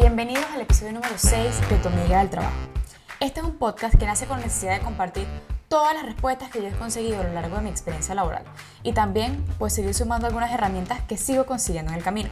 Bienvenidos al episodio número 6 de Tu Amiga del Trabajo. Este es un podcast que nace con necesidad de compartir todas las respuestas que yo he conseguido a lo largo de mi experiencia laboral y también pues seguir sumando algunas herramientas que sigo consiguiendo en el camino.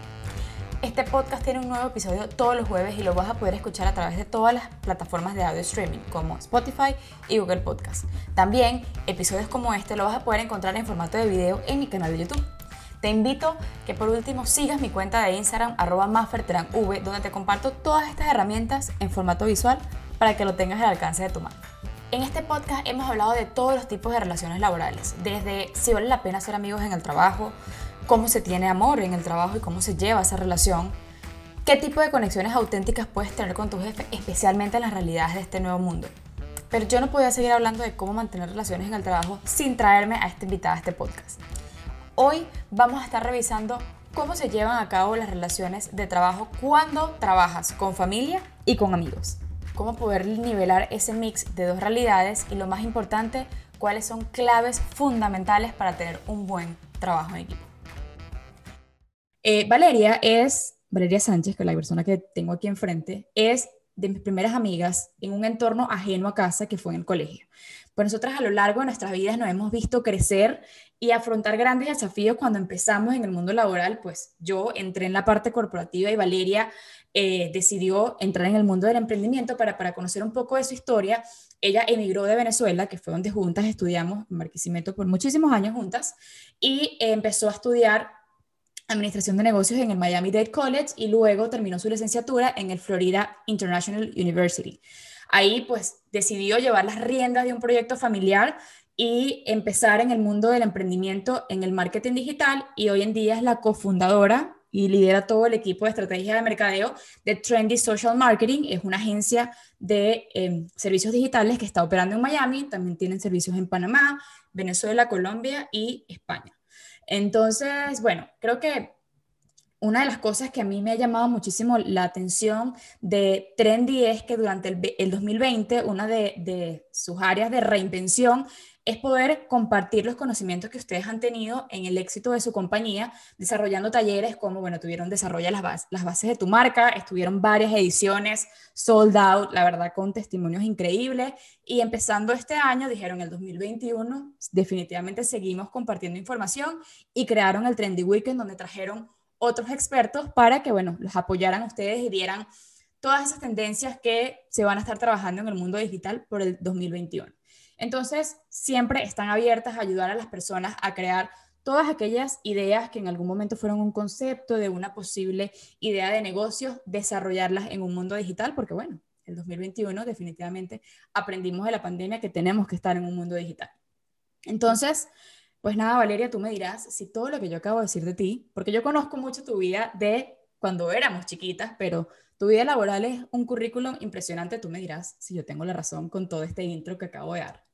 Este podcast tiene un nuevo episodio todos los jueves y lo vas a poder escuchar a través de todas las plataformas de audio streaming como Spotify y Google Podcast. También episodios como este lo vas a poder encontrar en formato de video en mi canal de YouTube. Te invito que por último sigas mi cuenta de Instagram arroba donde te comparto todas estas herramientas en formato visual para que lo tengas al alcance de tu mano. En este podcast hemos hablado de todos los tipos de relaciones laborales, desde si vale la pena ser amigos en el trabajo, cómo se tiene amor en el trabajo y cómo se lleva esa relación, qué tipo de conexiones auténticas puedes tener con tu jefe, especialmente en las realidades de este nuevo mundo. Pero yo no podía seguir hablando de cómo mantener relaciones en el trabajo sin traerme a esta invitada a este podcast. Hoy vamos a estar revisando cómo se llevan a cabo las relaciones de trabajo cuando trabajas con familia y con amigos. Cómo poder nivelar ese mix de dos realidades y lo más importante, cuáles son claves fundamentales para tener un buen trabajo en equipo. Eh, Valeria es, Valeria Sánchez, que es la persona que tengo aquí enfrente, es de mis primeras amigas en un entorno ajeno a casa que fue en el colegio. Pues nosotras a lo largo de nuestras vidas nos hemos visto crecer y afrontar grandes desafíos cuando empezamos en el mundo laboral, pues yo entré en la parte corporativa y Valeria eh, decidió entrar en el mundo del emprendimiento para, para conocer un poco de su historia. Ella emigró de Venezuela, que fue donde juntas estudiamos en Marquisimeto por muchísimos años juntas, y empezó a estudiar Administración de Negocios en el Miami-Dade College y luego terminó su licenciatura en el Florida International University. Ahí pues decidió llevar las riendas de un proyecto familiar y empezar en el mundo del emprendimiento en el marketing digital y hoy en día es la cofundadora y lidera todo el equipo de estrategia de mercadeo de Trendy Social Marketing. Es una agencia de em, servicios digitales que está operando en Miami, también tienen servicios en Panamá, Venezuela, Colombia y España. Entonces, bueno, creo que una de las cosas que a mí me ha llamado muchísimo la atención de Trendy es que durante el, 2020 una de, de, sus áreas de reinvención es poder compartir los conocimientos que ustedes han tenido en el éxito de su compañía, desarrollando talleres como, bueno, tuvieron desarrolla las, bases de tu marca, estuvieron varias ediciones sold out, la verdad, con testimonios increíbles, y empezando este año, dijeron el 2021, definitivamente seguimos compartiendo información y crearon el Trendy Weekend donde trajeron otros expertos para que, bueno, los apoyaran ustedes y dieran todas esas tendencias que se van a estar trabajando en el mundo digital por el 2021. Entonces, siempre están abiertas a ayudar a las personas a crear todas aquellas ideas que en algún momento fueron un concepto de una posible idea de negocio, desarrollarlas en un mundo digital, porque bueno, el 2021 definitivamente aprendimos de la pandemia que tenemos que estar en un mundo digital. Entonces, pues nada, Valeria, tú me dirás si todo lo que yo acabo de decir de ti, porque yo conozco mucho tu vida de cuando éramos chiquitas, pero tu vida laboral es un currículum impresionante, tú me dirás si yo tengo la razón con todo este intro que acabo de dar.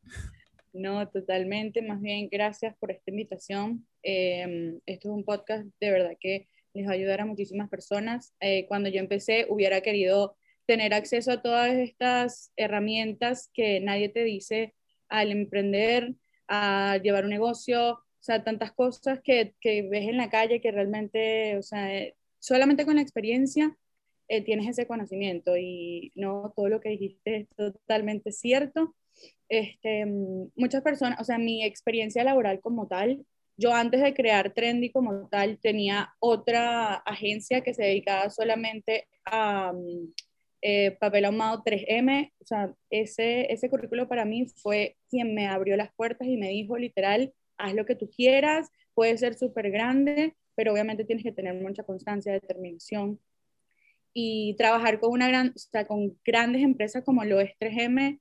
No, totalmente. Más bien, gracias por esta invitación. Em, esto es un podcast de verdad que les va a ayudar a muchísimas personas. Eh, cuando yo empecé, hubiera querido tener acceso a todas estas herramientas que nadie te dice al emprender, a llevar un negocio, o sea, tantas cosas que, que ves en la calle que realmente, o sea, eh, solamente con la experiencia eh, tienes ese conocimiento y no todo lo que dijiste es totalmente cierto. Este, muchas personas, o sea, mi experiencia laboral como tal, yo antes de crear Trendy como tal tenía otra agencia que se dedicaba solamente a mm, eh, papel ahumado 3M, o sea, ese, ese currículo para mí fue quien me abrió las puertas y me dijo literal, haz lo que tú quieras, puede ser súper grande, pero obviamente tienes que tener mucha constancia, determinación y trabajar con, una gran, o sea, con grandes empresas como lo es 3M,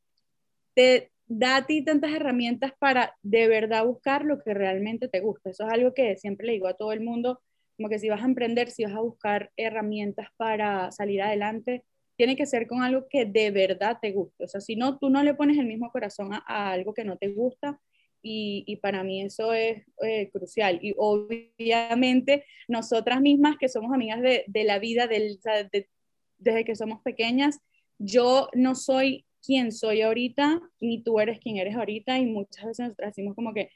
te da a ti tantas herramientas para de verdad buscar lo que realmente te gusta. Eso es algo que siempre le digo a todo el mundo, como que si vas a emprender, si vas a buscar herramientas para salir adelante, tiene que ser con algo que de verdad te guste. O sea, si no, tú no le pones el mismo corazón a, algo que no te gusta. Y, y para mí eso es eh, crucial. Y obviamente nosotras mismas que somos amigas de, de la vida, del, desde que somos pequeñas, yo no soy quien soy ahorita, ni tú eres quien eres ahorita, y muchas veces nos decimos como que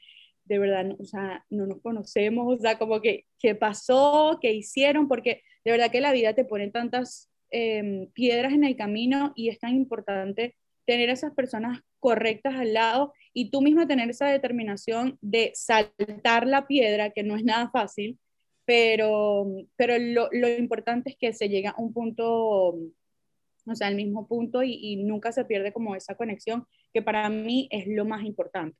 de verdad, no, o sea, no nos conocemos, o sea, como que, ¿qué pasó? ¿Qué hicieron? Porque de verdad que la vida te pone tantas em, piedras en el camino y es tan importante tener esas personas correctas al lado y tú misma tener esa determinación de saltar la piedra, que no es nada fácil, pero, pero lo, lo importante es que se llega a un punto, o sea, al mismo punto y, y nunca se pierde como esa conexión, que para mí es lo más importante.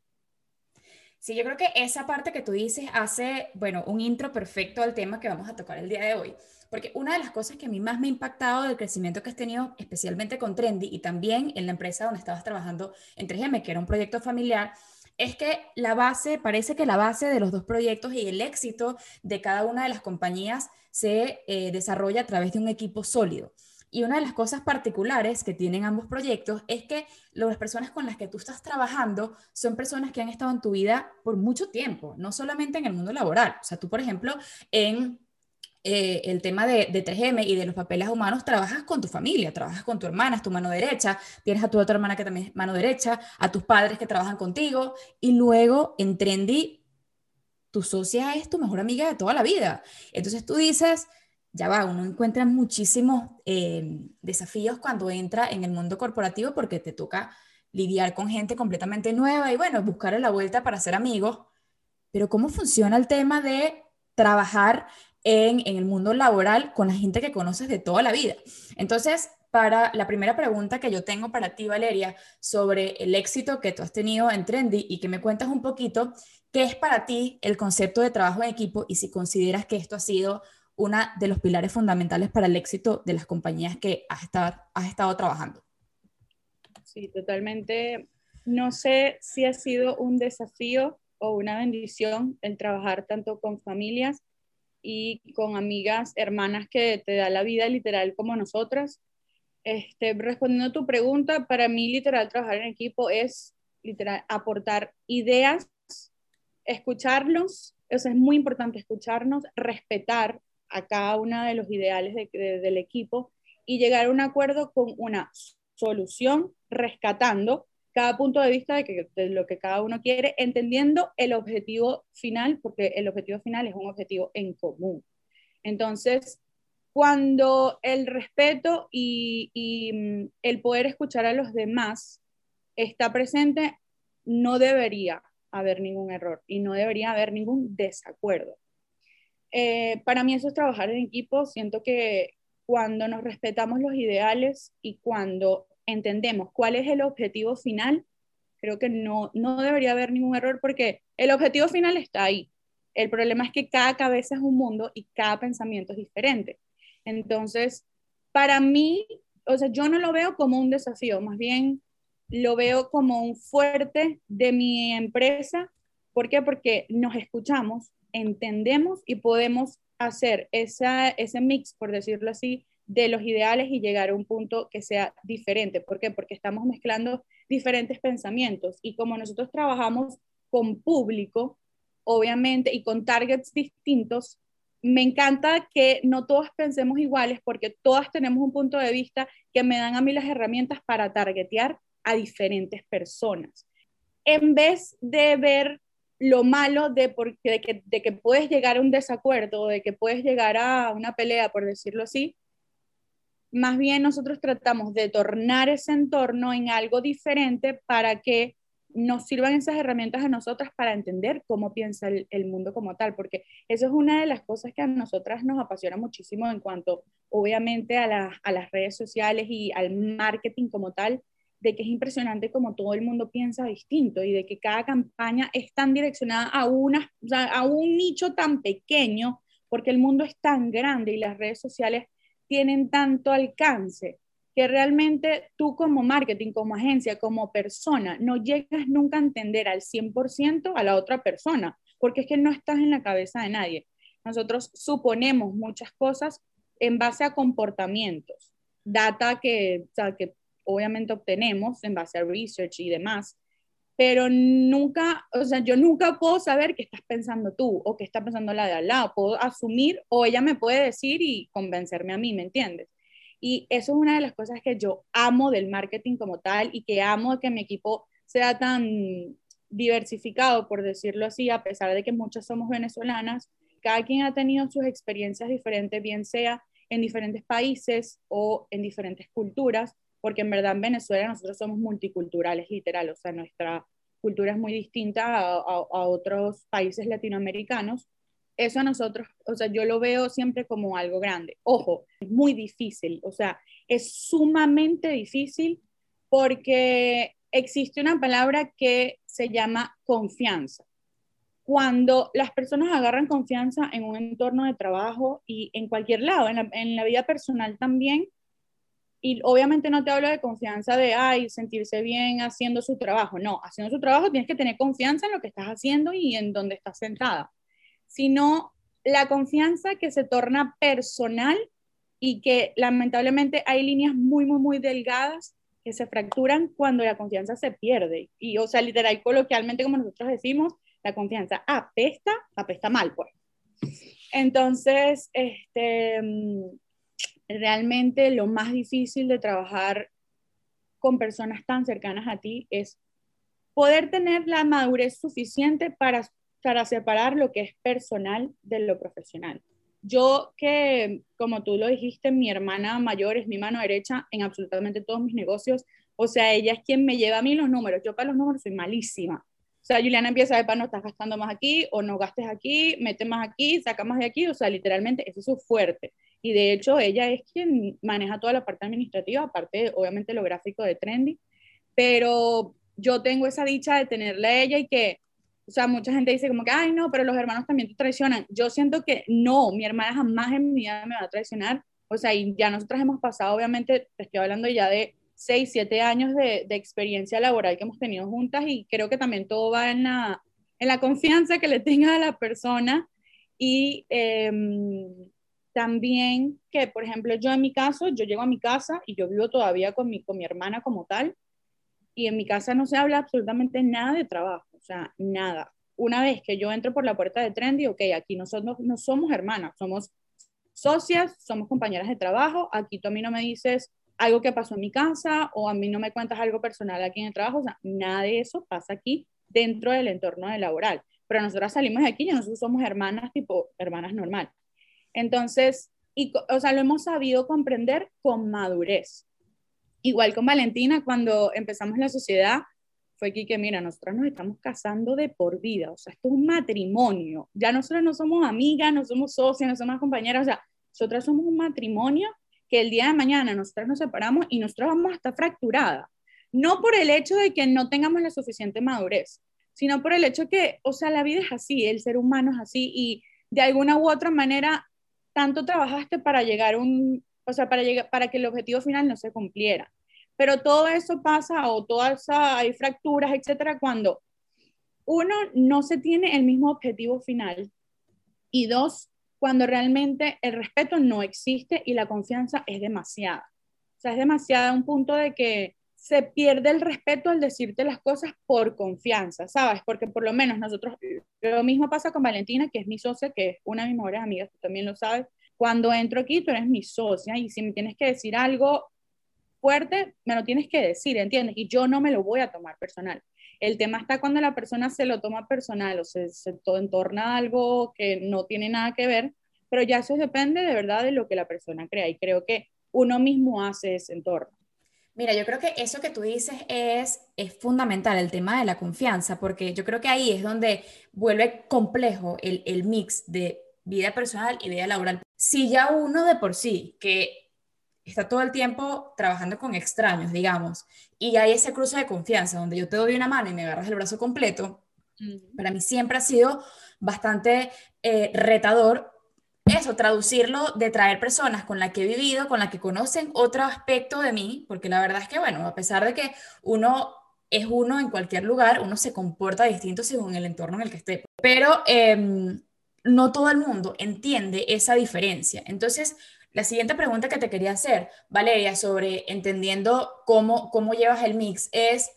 Sí, yo creo que esa parte que tú dices hace, bueno, un intro perfecto al tema que vamos a tocar el día de hoy. Porque una de las cosas que a mí más me ha impactado del crecimiento que has tenido, especialmente con Trendy y también en la empresa donde estabas trabajando en 3M, que era un proyecto familiar, es que la base, parece que la base de los dos proyectos y el éxito de cada una de las compañías se eh, desarrolla a través de un equipo sólido. Y una de las cosas particulares que tienen ambos proyectos es que las personas con las que tú estás trabajando son personas que han estado en tu vida por mucho tiempo, no solamente en el mundo laboral. O sea, tú, por ejemplo, en eh, el tema de, de, 3M y de los papeles humanos, trabajas con tu familia, trabajas con tu hermana, es tu mano derecha, tienes a tu otra hermana que también es mano derecha, a tus padres que trabajan contigo, y luego en Trendy, tu socia es tu mejor amiga de toda la vida. Entonces tú dices, ya va, uno encuentra muchísimos eh, desafíos cuando entra en el mundo corporativo porque te toca lidiar con gente completamente nueva y bueno, buscar la vuelta para ser amigos. Pero ¿cómo funciona el tema de trabajar en, en, el mundo laboral con la gente que conoces de toda la vida? Entonces, para la primera pregunta que yo tengo para ti, Valeria, sobre el éxito que tú has tenido en Trendy y que me cuentas un poquito, ¿qué es para ti el concepto de trabajo en equipo y si consideras que esto ha sido una de los pilares fundamentales para el éxito de las compañías que has estado, has estado trabajando. Sí, totalmente. No sé si ha sido un desafío o una bendición el trabajar tanto con familias y con amigas, hermanas que te da la vida literal como nosotras. Este, respondiendo a tu pregunta, para mí literal trabajar en equipo es literal aportar ideas, escucharlos, eso es muy importante escucharnos, respetar a cada uno de los ideales del equipo y llegar a un acuerdo con una solución, rescatando cada punto de vista de, lo que cada uno quiere, entendiendo el objetivo final, porque el objetivo final es un objetivo en común. Entonces, cuando el respeto y, y mm, el poder escuchar a los demás está presente, no debería haber ningún error y no debería haber ningún desacuerdo. Eh, para mí eso es trabajar en equipo. Siento que cuando nos respetamos los ideales y cuando entendemos cuál es el objetivo final, creo que no, no debería haber ningún error porque el objetivo final está ahí. El problema es que cada cabeza es un mundo y cada pensamiento es diferente. Entonces, para mí, o sea, yo no lo veo como un desafío, más bien lo veo como un fuerte de mi empresa. ¿Por qué? Porque nos escuchamos, entendemos y podemos hacer esa, ese mix, por decirlo así, de los ideales y llegar a un punto que sea diferente. ¿Por qué? Porque estamos mezclando diferentes pensamientos y como nosotros trabajamos con público, obviamente, y con targets distintos, me encanta que no todos pensemos iguales porque todas tenemos un punto de vista que me dan a mí las herramientas para targetear a diferentes personas. En vez de ver lo malo de, porque, que, de que puedes llegar a un desacuerdo, de que puedes llegar a una pelea, por decirlo así, más bien nosotros tratamos de tornar ese entorno en algo diferente para que nos sirvan esas herramientas a nosotras para entender cómo piensa el, el, mundo como tal, porque eso es una de las cosas que a nosotras nos apasiona muchísimo en cuanto, obviamente, a, la, a las redes sociales y al marketing como tal, de que es impresionante como todo el mundo piensa distinto y de que cada campaña es tan direccionada a, una, a un nicho tan pequeño, porque el mundo es tan grande y las redes sociales tienen tanto alcance que realmente tú como marketing, como agencia, como persona, no llegas nunca a entender al 100% a la otra persona, porque es que no estás en la cabeza de nadie. Nosotros suponemos muchas cosas en base a comportamientos, data que, o que obviamente obtenemos en base a research y demás, pero nunca, o sea, yo nunca puedo saber qué estás pensando tú o qué está pensando la de al lado. Puedo asumir o ella me puede decir y convencerme a mí, ¿me entiendes? Y eso es una de las cosas que yo amo del marketing como tal y que amo que mi equipo sea tan diversificado, por decirlo así, a pesar de que muchas somos venezolanas, cada quien ha tenido sus experiencias diferentes, bien sea en diferentes países o en diferentes culturas, porque en verdad en Venezuela nosotros somos multiculturales, literal, o sea, nuestra cultura es muy distinta a, otros países latinoamericanos. Eso a nosotros, o sea, yo lo veo siempre como algo grande. Ojo, es muy difícil, o sea, es sumamente difícil porque existe una palabra que se llama confianza. Cuando las personas agarran confianza en un entorno de trabajo y en cualquier lado, en la, vida personal también, y obviamente no te hablo de confianza de, ay, sentirse bien haciendo su trabajo. No, haciendo su trabajo tienes que tener confianza en lo que estás haciendo y en donde estás sentada. Sino la confianza que se torna personal y que lamentablemente hay líneas muy, muy, muy delgadas que se fracturan cuando la confianza se pierde. Y, o sea, literal, coloquialmente, como nosotros decimos, la confianza apesta, apesta mal, pues. Entonces, este, mm, realmente lo más difícil de trabajar con personas tan cercanas a ti es poder tener la madurez suficiente para, para separar lo que es personal de lo profesional. Yo que, como tú lo dijiste, mi hermana mayor es mi mano derecha en absolutamente todos mis negocios. O sea, ella es quien me lleva a mí los números. Yo para los números soy malísima. O sea, Juliana empieza a ver, no estás gastando más aquí o no gastes aquí, mete más aquí, saca más de aquí. O sea, literalmente eso es fuerte. Y de hecho, ella es quien maneja toda la parte administrativa, aparte, obviamente, lo gráfico de Trendy. Pero yo tengo esa dicha de tenerla a ella y que o sea, mucha gente dice como que, ay, no, pero los hermanos también te traicionan. Yo siento que no, mi hermana jamás en mi vida me va a traicionar. O sea, y ya nosotras hemos pasado, obviamente, te estoy hablando ya de 6, 7 años de, de, experiencia laboral que hemos tenido juntas y creo que también todo va en la, en la confianza que le tenga a la persona y em, también que, por ejemplo, yo en mi caso, yo llego a mi casa y yo vivo todavía con mi, con mi hermana como tal y en mi casa no se habla absolutamente nada de trabajo sea, nada. Una vez que yo entro por la puerta de Trendy, ok, aquí nosotros no somos hermanas, somos socias, somos compañeras de trabajo, aquí tú a mí no me dices algo que pasó en mi casa o a mí no me cuentas algo personal aquí en el trabajo, o sea, nada de eso pasa aquí dentro del entorno de laboral. Pero nosotras salimos de aquí y nosotros somos hermanas tipo hermanas normal. Entonces, y, o sea, lo hemos sabido comprender con madurez. Igual con Valentina, cuando empezamos la sociedad, fue que, mira, nosotros nos estamos casando de por vida, o sea, esto es un matrimonio, ya nosotros no somos amigas, no somos socias, no somos compañeras, o sea, nosotras somos un matrimonio que el día de mañana nosotras nos separamos y nosotros vamos a estar fracturadas, no por el hecho de que no tengamos la suficiente madurez, sino por el hecho que, o sea, la vida es así, el ser humano es así y de alguna u otra manera tanto trabajaste para llegar un, o sea, para, llegar, para que el objetivo final no se cumpliera. Pero todo eso pasa o todas hay fracturas, etcétera, cuando uno no se tiene el mismo objetivo final y dos, cuando realmente el respeto no existe y la confianza es demasiada. O sea, es demasiada a un punto de que se pierde el respeto al decirte las cosas por confianza, ¿sabes? Porque por lo menos nosotros, lo mismo pasa con Valentina, que es mi socia, que es una de mis mejores amigas, tú también lo sabes. Cuando entro aquí, tú eres mi socia y si me tienes que decir algo, fuerte, me lo tienes que decir, ¿entiendes? Y yo no me lo voy a tomar personal. El tema está cuando la persona se lo toma personal o se, se entorna a algo que no tiene nada que ver, pero ya eso depende de verdad de lo que la persona crea y creo que uno mismo hace ese entorno. Mira, yo creo que eso que tú dices es, es fundamental, el tema de la confianza, porque yo creo que ahí es donde vuelve complejo el, el mix de vida personal y vida laboral. Si ya uno de por sí, que está todo el tiempo trabajando con extraños, digamos, y hay ese cruce de confianza donde yo te doy una mano y me agarras el brazo completo, para mí siempre ha sido bastante eh, retador eso, traducirlo de traer personas con las que he vivido, con las que conocen otro aspecto de mí, porque la verdad es que, bueno, a pesar de que uno es uno en cualquier lugar, uno se comporta distinto según el entorno en el que esté. Pero em, no todo el mundo entiende esa diferencia. Entonces, la siguiente pregunta que te quería hacer, Valeria, sobre entendiendo cómo, cómo llevas el mix, es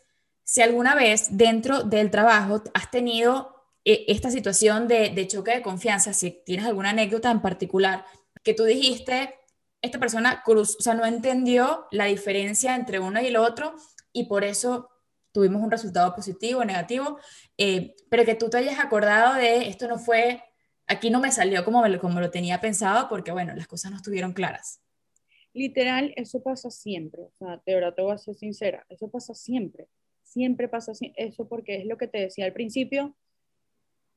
si alguna vez dentro del trabajo has tenido esta situación de, choque de confianza, si tienes alguna anécdota en particular, que tú dijiste, esta persona cruz, o sea, no entendió la diferencia entre uno y el otro y por eso tuvimos un resultado positivo o negativo, eh, pero que tú te hayas acordado de esto no fue aquí no me salió como, como lo tenía pensado porque, bueno, las cosas no estuvieron claras. Literal, eso pasa siempre, o sea, de verdad te voy a ser sincera, eso pasa siempre, siempre pasa eso porque es lo que te decía al principio,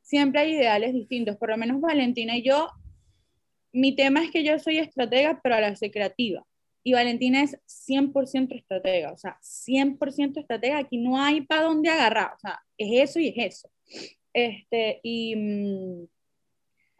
siempre hay ideales distintos, por lo menos Valentina y yo, mi tema es que yo soy estratega, pero a la vez creativa. Y Valentina es 100% estratega, o sea, 100% estratega, aquí no hay para dónde agarrar, o sea, es eso y es eso. Este, y mm,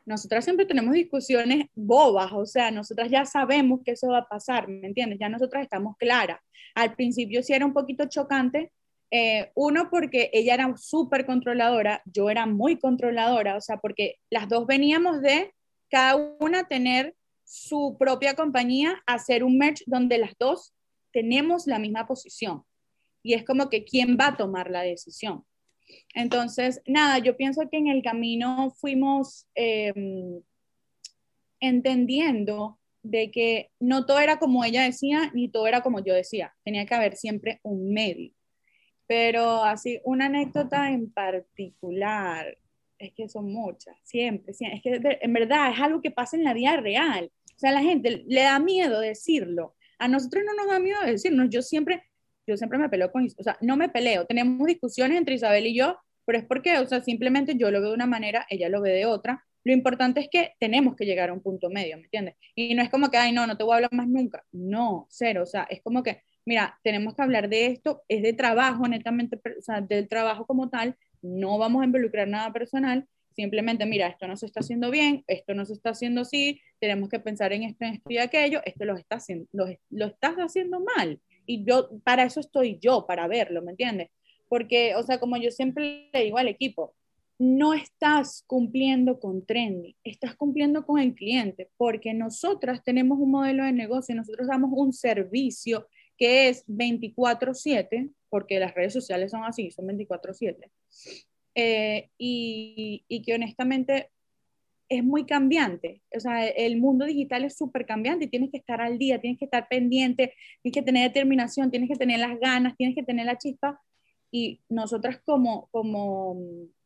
nosotras siempre tenemos discusiones bobas, o sea, nosotras ya sabemos que eso va a pasar, ¿me entiendes? Ya nosotras estamos claras. Al principio sí era un poquito chocante, eh, uno porque ella era súper controladora, yo era muy controladora, o sea, porque las dos veníamos de cada una tener su propia compañía, hacer un merch donde las dos tenemos la misma posición. Y es como que quién va a tomar la decisión. Entonces, nada, yo pienso que en el camino fuimos em, entendiendo de que no todo era como ella decía, ni todo era como yo decía. Tenía que haber siempre un medio. Pero así, una anécdota en particular, es que son muchas, siempre, es que en verdad es algo que pasa en la vida real. O sea, a la gente le da miedo decirlo. A nosotros no nos da miedo decirnos. Yo siempre, yo siempre me peleo con, o sea, no me peleo. Tenemos discusiones entre Isabel y yo, pero es porque, o sea, simplemente yo lo veo de una manera, ella lo ve de otra. Lo importante es que tenemos que llegar a un punto medio, ¿me entiendes? Y no es como que, ay, no, no te voy a hablar más nunca. No, cero. O sea, es como que mira, tenemos que hablar de esto, es de trabajo, netamente, o sea, del trabajo como tal, no vamos a involucrar nada personal, simplemente, mira, esto no se está haciendo bien, esto no se está haciendo así, tenemos que pensar en esto, en esto y aquello, esto lo, está haciendo, lo, lo estás haciendo mal. Y yo, para eso estoy yo, para verlo, ¿me entiendes? Porque, o sea, como yo siempre le digo al equipo, no estás cumpliendo con Trendy, estás cumpliendo con el cliente, porque nosotras tenemos un modelo de negocio, nosotros damos un servicio que es 24/7, porque las redes sociales son así, son 24/7, eh, y, y, que honestamente es muy cambiante. O sea, el mundo digital es súper cambiante y tienes que estar al día, tienes que estar pendiente, tienes que tener determinación, tienes que tener las ganas, tienes que tener la chispa. Y nosotras como, como,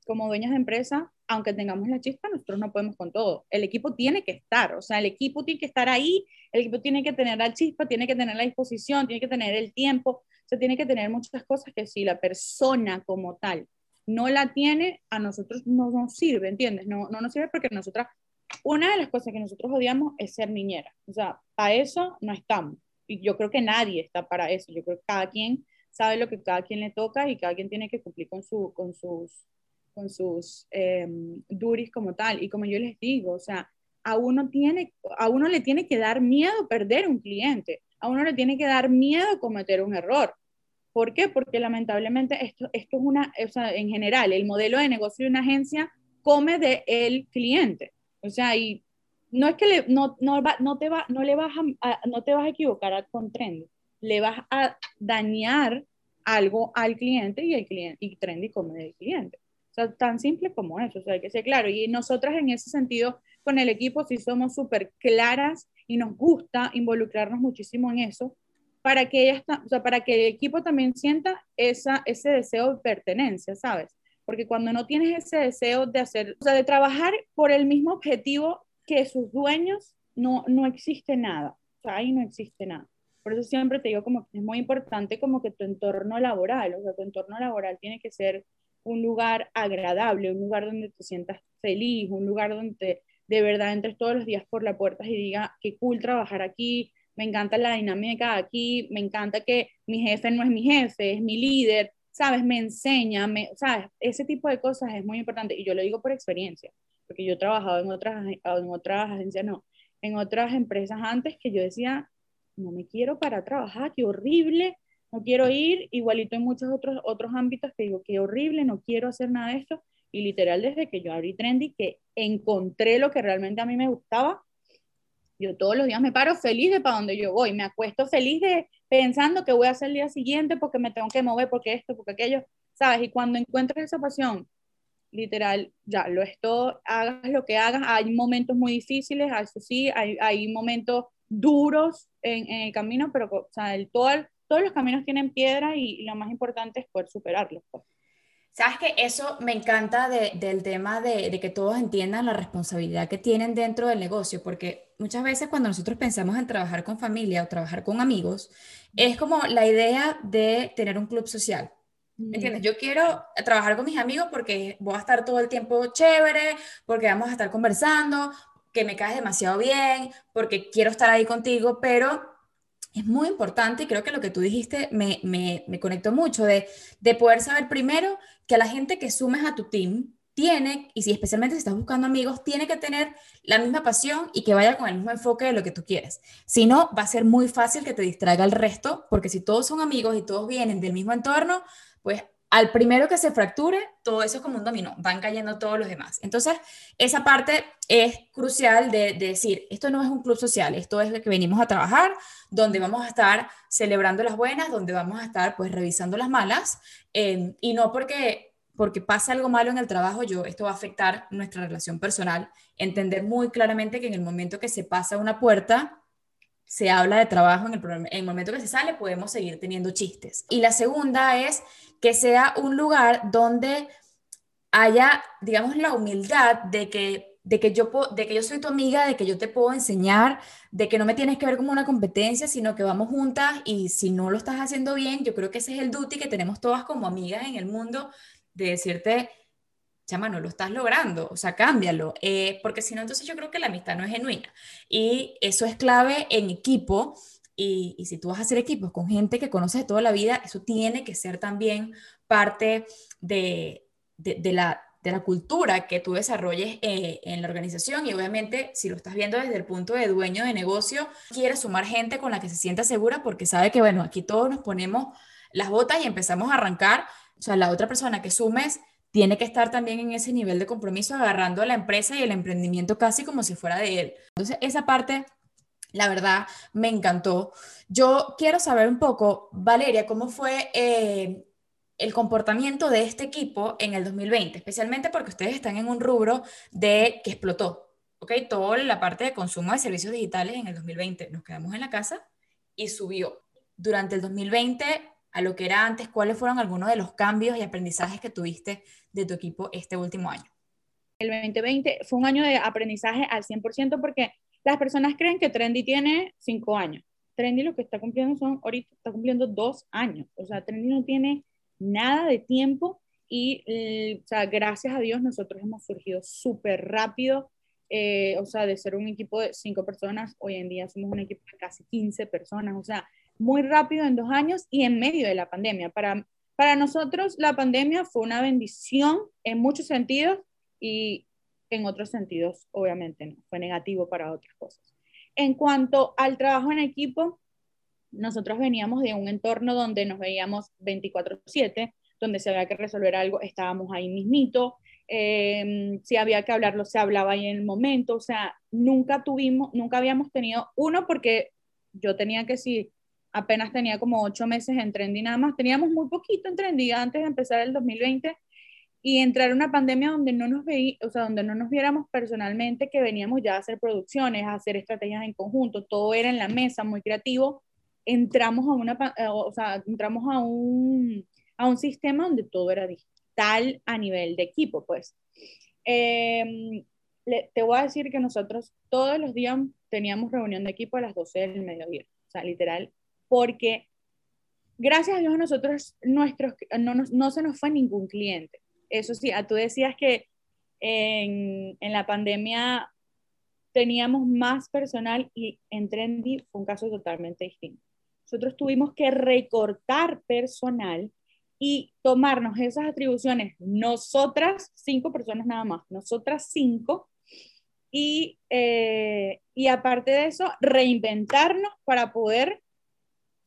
como dueñas de empresa, aunque tengamos la chispa, nosotros no podemos con todo. El equipo tiene que estar, o sea, el equipo tiene que estar ahí, el equipo tiene que tener la chispa, tiene que tener la disposición, tiene que tener el tiempo, o sea, tiene que tener muchas cosas que si la persona como tal no la tiene, a nosotros no nos sirve, ¿entiendes? No, no nos sirve porque nosotras, una de las cosas que nosotros odiamos es ser niñera, o sea, para eso no estamos. Y yo creo que nadie está para eso, yo creo que cada quien sabe lo que cada quien le toca y cada quien tiene que cumplir con, su, con sus con sus eh, duris como tal. Y como yo les digo, o sea, a uno, tiene, a uno le tiene que dar miedo perder un cliente, a uno le tiene que dar miedo cometer un error. ¿Por qué? Porque lamentablemente esto, esto es una, o sea, en general, el modelo de negocio de una agencia come de el cliente. O sea, y no es que le, no, no, va, no, te va, no, le vas a, no te vas a equivocar con Trendy, le vas a dañar algo al cliente y el cliente y Trendy come del cliente tan simple como eso, o sea, hay que ser claro. Y nosotras en ese sentido, con el equipo, sí somos súper claras y nos gusta involucrarnos muchísimo en eso, para que, ella o sea, para que el equipo también sienta esa, ese deseo de pertenencia, ¿sabes? Porque cuando no tienes ese deseo de hacer, o sea, de trabajar por el mismo objetivo que sus dueños, no, no existe nada. O sea, ahí no existe nada. Por eso siempre te digo como que es muy importante como que tu entorno laboral, o sea, tu entorno laboral tiene que ser un lugar agradable, un lugar donde te sientas feliz, un lugar donde de verdad entres todos los días por la puerta y diga, qué cool trabajar aquí, me encanta la dinámica aquí, me encanta que mi jefe no es mi jefe, es mi líder, ¿sabes? Me enseña, me, ¿sabes? Ese tipo de cosas es muy importante y yo lo digo por experiencia, porque yo he trabajado en otras, en otras agencias, no, en otras empresas antes que yo decía, no me quiero para trabajar, qué horrible, no quiero ir, igualito en muchos otros, otros ámbitos que digo, qué horrible, no quiero hacer nada de esto. Y literal, desde que yo abrí Trendy, que encontré lo que realmente a mí me gustaba, yo todos los días me paro feliz de para donde yo voy, me acuesto feliz de pensando que voy a hacer el día siguiente porque me tengo que mover, porque esto, porque aquello, ¿sabes? Y cuando encuentras esa pasión, literal, ya lo es todo, hagas lo que hagas, hay momentos muy difíciles, eso sí, hay, hay momentos duros en, en, el camino, pero o sea, el, todo, todos los caminos tienen piedra y, lo más importante es poder superarlos. Pues. Sabes que eso me encanta del tema de, de, que todos entiendan la responsabilidad que tienen dentro del negocio, porque muchas veces cuando nosotros pensamos en trabajar con familia o trabajar con amigos, es como la idea de tener un club social. ¿Me entiendes? Yo quiero trabajar con mis amigos porque voy a estar todo el tiempo chévere, porque vamos a estar conversando, que me caes demasiado bien, porque quiero estar ahí contigo, pero es muy importante y creo que lo que tú dijiste me, me, me conectó mucho de, de poder saber primero que la gente que sumes a tu team tiene, y si especialmente si estás buscando amigos, tiene que tener la misma pasión y que vaya con el mismo enfoque de lo que tú quieres. Si no, va a ser muy fácil que te distraiga el resto, porque si todos son amigos y todos vienen del mismo entorno, pues al primero que se fracture, todo eso es como un dominó, van cayendo todos los demás. Entonces, esa parte es crucial de, decir, esto no es un club social, esto es lo que venimos a trabajar, donde vamos a estar celebrando las buenas, donde vamos a estar pues revisando las malas, eh, y no porque porque pasa algo malo en el trabajo, yo, esto va a afectar nuestra relación personal. Entender muy claramente que en el momento que se pasa una puerta, se habla de trabajo, en el, en el momento que se sale podemos seguir teniendo chistes. Y la segunda es que sea un lugar donde haya, digamos, la humildad de que de que, yo de que yo soy tu amiga, de que yo te puedo enseñar, de que no me tienes que ver como una competencia, sino que vamos juntas y si no lo estás haciendo bien, yo creo que ese es el duty que tenemos todas como amigas en el mundo, de decirte, chama, no lo estás logrando, o sea, cámbialo, eh, porque si no, entonces yo creo que la amistad no es genuina. Y eso es clave en equipo. Y, si tú vas a hacer equipos con gente que conoces de toda la vida, eso tiene que ser también parte de, la, cultura que tú desarrolles eh, en la organización. Y obviamente, si lo estás viendo desde el punto de dueño de negocio, quieres sumar gente con la que se sienta segura porque sabe que, bueno, aquí todos nos ponemos las botas y empezamos a arrancar. O sea, la otra persona que sumes tiene que estar también en ese nivel de compromiso, agarrando a la empresa y el emprendimiento casi como si fuera de él. Entonces, esa parte, la verdad, me encantó. Yo quiero saber un poco, Valeria, cómo fue eh, el comportamiento de este equipo en el 2020, especialmente porque ustedes están en un rubro de que explotó. ¿ok? Toda la parte de consumo de servicios digitales en el 2020 nos quedamos en la casa y subió. Durante el 2020 a lo que era antes, ¿cuáles fueron algunos de los cambios y aprendizajes que tuviste de tu equipo este último año? El 2020 fue un año de aprendizaje al 100% porque las personas creen que Trendy tiene cinco años. Trendy lo que está cumpliendo son, ahorita está cumpliendo dos años. O sea, Trendy no tiene nada de tiempo y, eh, o sea, gracias a Dios nosotros hemos surgido súper rápido. Eh, o sea, de ser un equipo de cinco personas, hoy en día somos un equipo de casi 15 personas. O sea, muy rápido en dos años y en medio de la pandemia. Para, para nosotros la pandemia fue una bendición en muchos sentidos y en otros sentidos obviamente no, fue negativo para otras cosas. En cuanto al trabajo en equipo, nosotros veníamos de un entorno donde nos veíamos 24/7, donde se había que resolver algo, estábamos ahí mismito, em, si había que hablarlo, se hablaba ahí en el momento, o sea, nunca tuvimos, nunca habíamos tenido uno porque yo tenía que sí apenas tenía como ocho meses en Trendy nada más, teníamos muy poquito en Trendy antes de empezar el 2020 y entrar en una pandemia donde no nos veí, o sea, donde no nos viéramos personalmente, que veníamos ya a hacer producciones, a hacer estrategias en conjunto, todo era en la mesa, muy creativo, entramos a una, eh, o sea, entramos a un, a un sistema donde todo era digital a nivel de equipo, pues. Em, te voy a decir que nosotros todos los días teníamos reunión de equipo a las 12 del mediodía, o sea, literal, porque gracias a Dios a nosotros nuestros, no, no, se nos fue ningún cliente. Eso sí, tú decías que en, en, la pandemia teníamos más personal y en Trendy fue un caso totalmente distinto. Nosotros tuvimos que recortar personal y tomarnos esas atribuciones, nosotras, cinco personas nada más, nosotras cinco, y, eh, y aparte de eso, reinventarnos para poder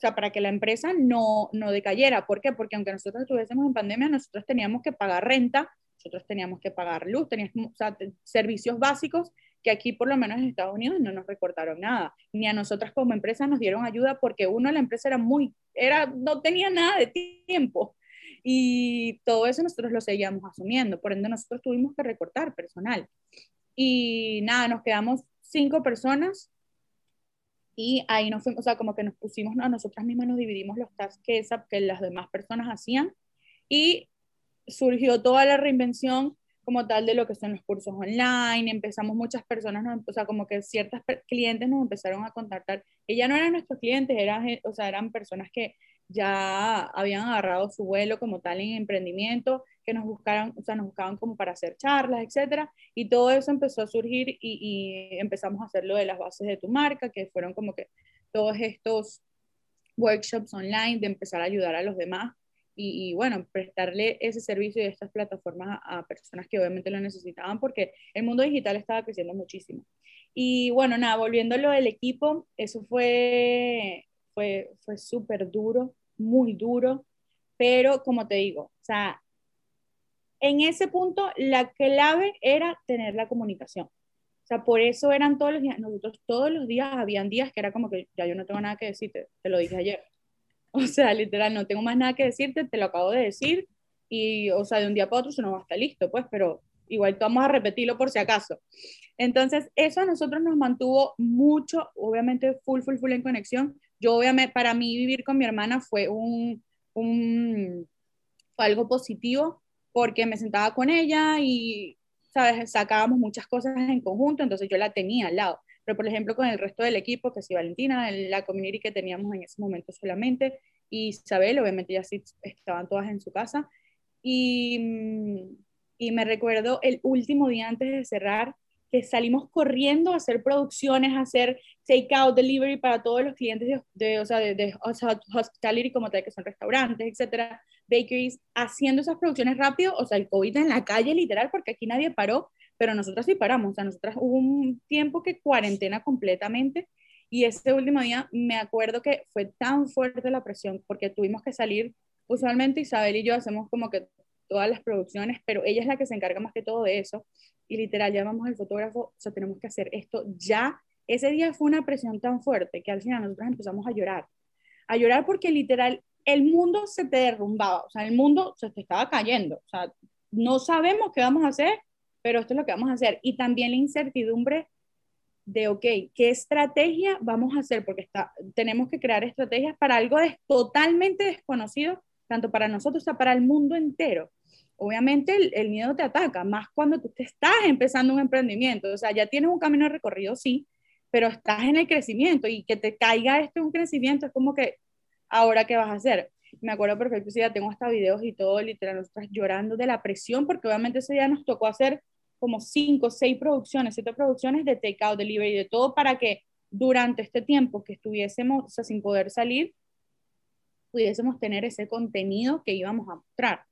sea, para que la empresa no, no decayera. ¿Por qué? Porque aunque nosotros estuviésemos en pandemia, nosotros teníamos que pagar renta, nosotros teníamos que pagar luz, teníamos o sea, servicios básicos que aquí por lo menos en Estados Unidos no nos recortaron nada, ni a nosotras como empresa nos dieron ayuda porque uno, la empresa era muy, era, no tenía nada de tiempo y todo eso nosotros lo seguíamos asumiendo, por ende nosotros tuvimos que recortar personal. Y nada, nos quedamos cinco personas y ahí nos fuimos, o sea, como que nos pusimos, a nosotras mismas nos dividimos los tasks que, esa, que las demás personas hacían y surgió toda la reinvención como tal de lo que son los cursos online, empezamos muchas personas, o sea, como que ciertas clientes nos empezaron a contactar, que ya no eran nuestros clientes, eran, o sea, eran personas que ya habían agarrado su vuelo como tal en emprendimiento, que nos buscaron, o sea, nos buscaban como para hacer charlas, etcétera, y todo eso empezó a surgir y, y empezamos a hacer lo de las bases de tu marca, que fueron como que todos estos workshops online de empezar a ayudar a los demás y, bueno, prestarle ese servicio y estas plataformas a, personas que obviamente lo necesitaban porque el mundo digital estaba creciendo muchísimo. Y bueno, nada, volviendo a lo del equipo, eso fue, fue, fue súper duro, muy duro, pero como te digo, o sea, en ese punto la clave era tener la comunicación. O sea, por eso eran todos los días, nosotros todos los días, habían días que era como que ya yo no tengo nada que decirte, te lo dije ayer. O sea, literal, no tengo más nada que decirte, te lo acabo de decir y, o sea, de un día para otro se nos va a estar listo, pues, pero igual vamos a repetirlo por si acaso. Entonces, eso a nosotros nos mantuvo mucho, obviamente, full, full, full en conexión. Yo, obviamente, para mí vivir con mi hermana fue un, un fue algo positivo porque me sentaba con ella y, ¿sabes? Sacábamos muchas cosas en conjunto, entonces yo la tenía al lado pero por ejemplo con el resto del equipo, que sí Valentina, la community que teníamos en ese momento solamente, y Isabel, obviamente ya sí estaban todas en su casa, y, mm, y me recuerdo el último día antes de cerrar, que salimos corriendo a hacer producciones, a hacer take-out, delivery para todos los clientes de, de, o sea, de, de hospitality como tal, que son restaurantes, etcétera, bakeries, haciendo esas producciones rápido, o sea, el COVID en la calle literal, porque aquí nadie paró, pero nosotras sí paramos, o sea, nosotras hubo un tiempo que cuarentena completamente y ese último día me acuerdo que fue tan fuerte la presión porque tuvimos que salir, usualmente Isabel y yo hacemos como que todas las producciones, pero ella es la que se encarga más que todo de eso y literal llamamos al fotógrafo, o sea, tenemos que hacer esto ya. Ese día fue una presión tan fuerte que al final nosotros empezamos a llorar, a llorar porque literal el mundo se te derrumbaba, o sea, el mundo se te estaba cayendo, o sea, no sabemos qué vamos a hacer, pero esto es lo que vamos a hacer. Y también la incertidumbre de, ok, ¿qué estrategia vamos a hacer? Porque está, tenemos que crear estrategias para algo totalmente desconocido, tanto para nosotros como para el mundo entero. Obviamente el, el, miedo te ataca, más cuando tú te estás empezando un emprendimiento. O sea, ya tienes un camino recorrido, sí, pero estás en el crecimiento y que te caiga esto un crecimiento es como que, ¿ahora qué vas a hacer? Me acuerdo perfecto, sí, ya tengo hasta videos y todo, literal, nosotras llorando de la presión, porque obviamente ese día nos tocó hacer como cinco, seis producciones, siete producciones de takeout, delivery, de todo para que durante este tiempo que estuviésemos, o sea, sin poder salir, pudiésemos tener ese contenido que íbamos a mostrar.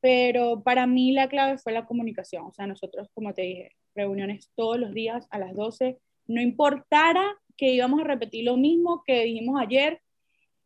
Pero para mí la clave fue la comunicación. O sea, nosotros, como te dije, reuniones todos los días a las 12, no importara que íbamos a repetir lo mismo que dijimos ayer,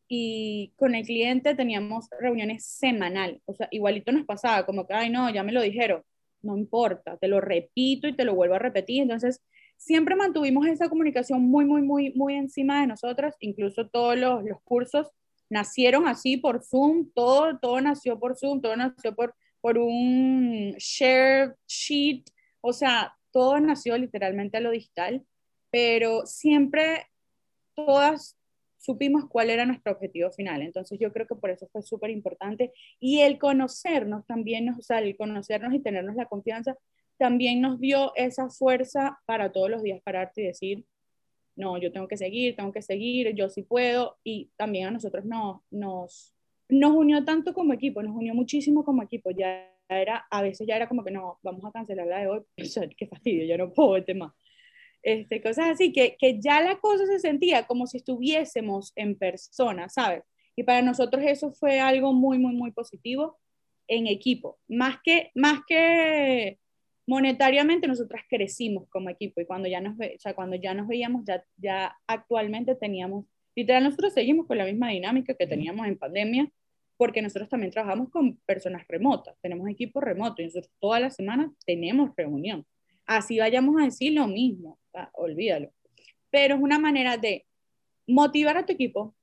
y con el cliente teníamos reuniones semanal, o sea, igualito nos pasaba, como que, ay, no, ya me lo dijeron, no importa, te lo repito y te lo vuelvo a repetir. Entonces, siempre mantuvimos esa comunicación muy, muy, muy, muy encima de nosotras, incluso todos los, los cursos nacieron así por Zoom, todo, todo nació por Zoom, todo nació por, por un share sheet, o sea, todo nació literalmente a lo digital, pero siempre todas supimos cuál era nuestro objetivo final. Entonces yo creo que por eso fue súper importante. Y el conocernos también, o sea, el conocernos y tenernos la confianza, también nos dio esa fuerza para todos los días pararte y decir, no, yo tengo que seguir, tengo que seguir, yo sí puedo. Y también a nosotros no, nos, nos unió tanto como equipo, nos unió muchísimo como equipo. Ya era, a veces ya era como que no, vamos a cancelar la de hoy, qué fastidio, ya no puedo este más este, cosas así, que, que ya la cosa se sentía como si estuviésemos en persona, ¿sabes? Y para nosotros eso fue algo muy, muy, muy positivo en equipo. Más que, más que monetariamente, nosotras crecimos como equipo y cuando ya nos, ve, o sea, cuando ya nos veíamos, ya, ya actualmente teníamos, literal, nosotros seguimos con la misma dinámica que teníamos en pandemia, porque nosotros también trabajamos con personas remotas, tenemos equipo remoto y nosotros toda la semana tenemos reunión. Así vayamos a decir lo mismo, olvídalo. Pero es una manera de motivar a tu equipo,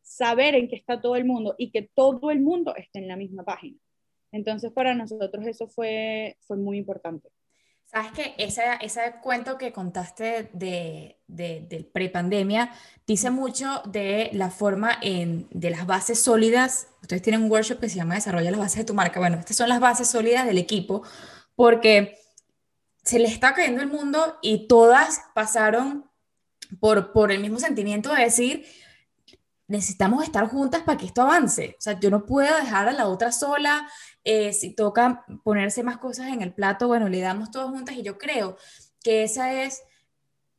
saber en qué está todo el mundo y que todo el mundo esté en la misma página. Entonces, para nosotros eso fue, fue muy importante. Sabes que ese, ese cuento que contaste de, de, de prepandemia dice mucho de la forma en, de las bases sólidas ustedes tienen un workshop que se llama Desarrolla las bases de tu marca. Bueno, estas son las bases sólidas del equipo porque se le está cayendo el mundo y todas pasaron por, por el mismo sentimiento de decir, necesitamos estar juntas para que esto avance. O sea, yo no puedo dejar a la otra sola. Eh, si toca ponerse más cosas en el plato, bueno, le damos todas juntas y yo creo que esa es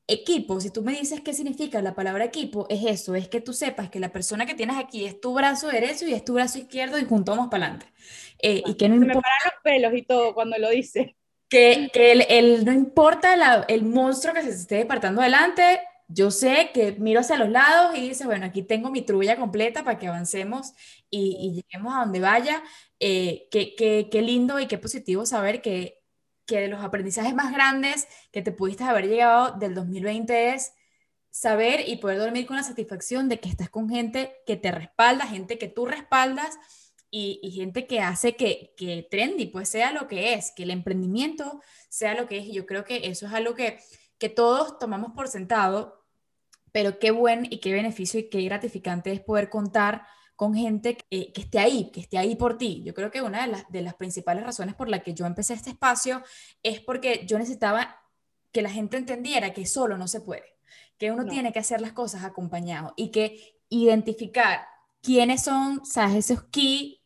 equipo. Si tú me dices qué significa la palabra equipo, es eso, es que tú sepas que la persona que tienes aquí es tu brazo derecho y es tu brazo izquierdo y juntos vamos para adelante. Eh, y que no me paran los pelos y todo cuando lo dice. Que, que el, no importa el monstruo que se esté apartando adelante, yo sé que miro hacia los lados y dice, bueno, aquí tengo mi trulla completa para que avancemos y, lleguemos a donde vaya. Eh, qué, qué, qué, lindo y qué positivo saber que, que de los aprendizajes más grandes que te pudiste haber llegado del 2020 es saber y poder dormir con la satisfacción de que estás con gente que te respalda, gente que tú respaldas y, y gente que hace que, que Trendy pues sea lo que es, que el emprendimiento sea lo que es. Y yo creo que eso es algo que, que todos tomamos por sentado, pero qué buen y qué beneficio y qué gratificante es poder contar con gente que, esté ahí, que esté ahí por ti. Yo creo que una de las, de las principales razones por la que yo empecé este espacio es porque yo necesitaba que la gente entendiera que solo no se puede, que uno tiene que hacer las cosas acompañado y que identificar quiénes son, sabes, esos key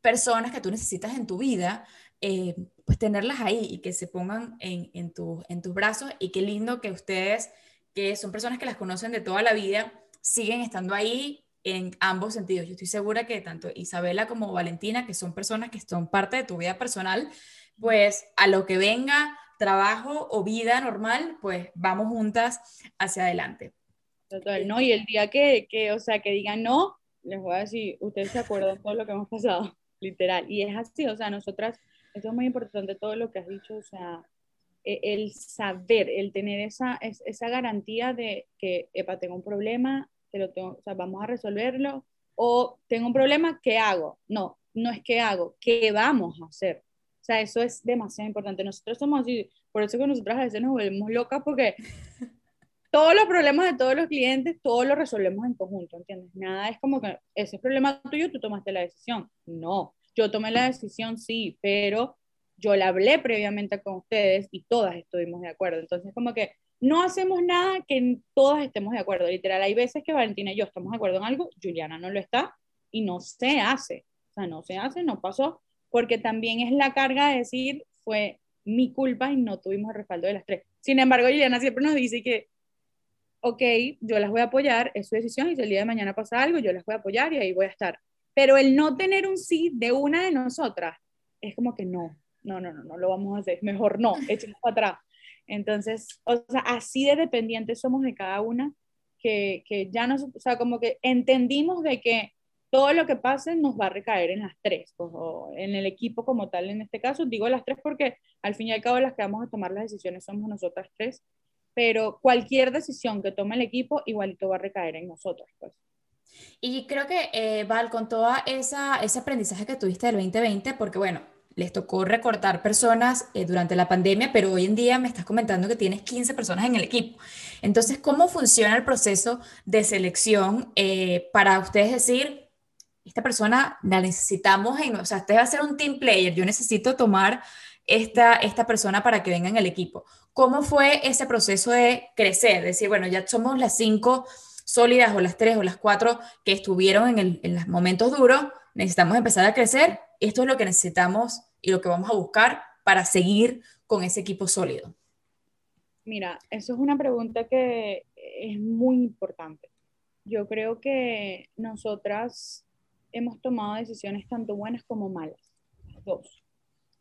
personas que tú necesitas en tu vida, eh, pues tenerlas ahí y que se pongan en, en, en tus brazos y qué lindo que ustedes que son personas que las conocen de toda la vida, siguen estando ahí en ambos sentidos. Yo estoy segura que tanto Isabela como Valentina, que son personas que son parte de tu vida personal, pues a lo que venga, trabajo o vida normal, pues vamos juntas hacia adelante. Total, ¿no? Y el día que, que, o sea, que digan no, les voy a decir, ustedes se acuerdan todo lo que hemos pasado, literal. Y es así, o sea, nosotras, esto es muy importante todo lo que has dicho, o sea, el saber, el tener esa, esa garantía de que, epa, tengo un problema, que lo tengo, o sea, vamos a resolverlo, o tengo un problema, ¿qué hago? No, no es qué hago, ¿qué vamos a hacer? O sea, eso es demasiado importante. Nosotros somos así, por eso que nosotros a veces nos volvemos locas porque todos los problemas de todos los clientes, todos los resolvemos en conjunto, ¿entiendes? Nada es como que ese problema tuyo, tú tomaste la decisión. No, yo tomé la decisión, sí, pero yo la hablé previamente con ustedes y todas estuvimos de acuerdo. Entonces, como que no hacemos nada que todas estemos de acuerdo. Literal, hay veces que Valentina y yo estamos de acuerdo en algo, Juliana no lo está y no se hace. O sea, no se hace, no pasó, porque también es la carga de decir, fue mi culpa y no tuvimos el respaldo de las tres. Sin embargo, Juliana siempre nos dice que, ok, yo las voy a apoyar, es su decisión y si el día de mañana pasa algo, yo las voy a apoyar y ahí voy a estar. Pero el no tener un sí de una de nosotras es como que no, no, no, no, no lo vamos a hacer, mejor no, echemos para atrás. Entonces, o sea, así de dependientes somos de cada una, que, que ya nos, o sea, como que entendimos de que todo lo que pase nos va a recaer en las tres, pues, o en el equipo como tal en este caso. Digo las tres porque al fin y al cabo las que vamos a tomar las decisiones somos nosotras tres, pero cualquier decisión que tome el equipo igualito va a recaer en nosotros, pues. Y creo que, eh, Val, con todo ese aprendizaje que tuviste del 2020, porque bueno, les tocó recortar personas eh, durante la pandemia, pero hoy en día me estás comentando que tienes 15 personas en el equipo. Entonces, ¿cómo funciona el proceso de selección eh, para ustedes decir, esta persona la necesitamos, en, o sea, este va a ser un team player, yo necesito tomar esta, esta persona para que venga en el equipo? ¿Cómo fue ese proceso de crecer? Decir, bueno, ya somos las cinco sólidas o las tres o las cuatro que estuvieron en, en los momentos duros, necesitamos empezar a crecer, esto es lo que necesitamos y lo que vamos a buscar para seguir con ese equipo sólido? Mira, eso es una pregunta que es muy importante. Yo creo que nosotras hemos tomado decisiones tanto buenas como malas, dos.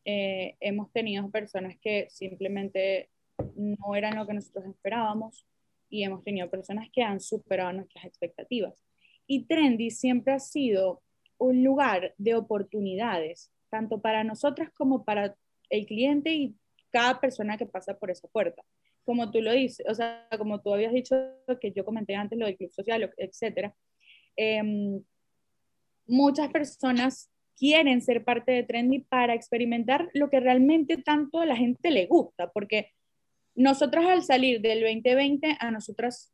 Eh, hemos tenido personas que simplemente no eran lo que nosotros esperábamos y hemos tenido personas que han superado nuestras expectativas. Y Trendy siempre ha sido un lugar de oportunidades tanto para nosotras como para el cliente y cada persona que pasa por esa puerta. Como tú lo dices, o sea, como tú habías dicho que yo comenté antes lo del club social, etcétera, em, muchas personas quieren ser parte de Trendy para experimentar lo que realmente tanto a la gente le gusta, porque nosotras al salir del 2020, a nosotras,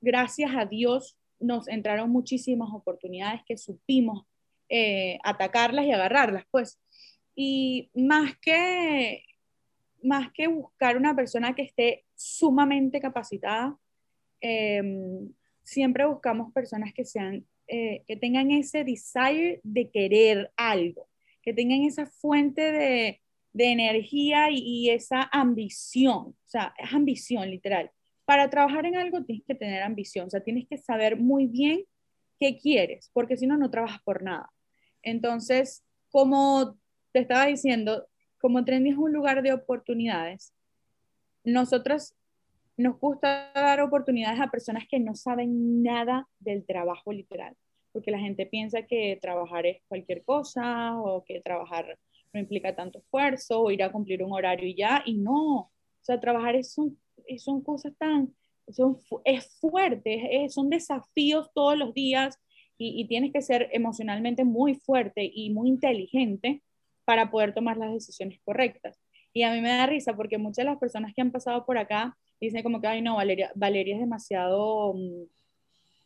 gracias a Dios, nos entraron muchísimas oportunidades que supimos eh, atacarlas y agarrarlas, pues. Y más que, más que buscar una persona que esté sumamente capacitada, em, siempre buscamos personas que sean, eh, que tengan ese desire de querer algo, que tengan esa fuente de, de energía y, y, esa ambición, o sea, es ambición literal. Para trabajar en algo tienes que tener ambición, o sea, tienes que saber muy bien qué quieres, porque si no, no trabajas por nada. Entonces, como te estaba diciendo, como Trendy es un lugar de oportunidades, nosotros nos gusta dar oportunidades a personas que no saben nada del trabajo literal, porque la gente piensa que trabajar es cualquier cosa o que trabajar no implica tanto esfuerzo o ir a cumplir un horario y ya, y no, o sea, trabajar es son, son cosas tan, son, es fuerte, es, son desafíos todos los días y, y tienes que ser emocionalmente muy fuerte y muy inteligente para poder tomar las decisiones correctas. Y a mí me da risa porque muchas de las personas que han pasado por acá dicen como que, ay no, Valeria, Valeria es demasiado, um,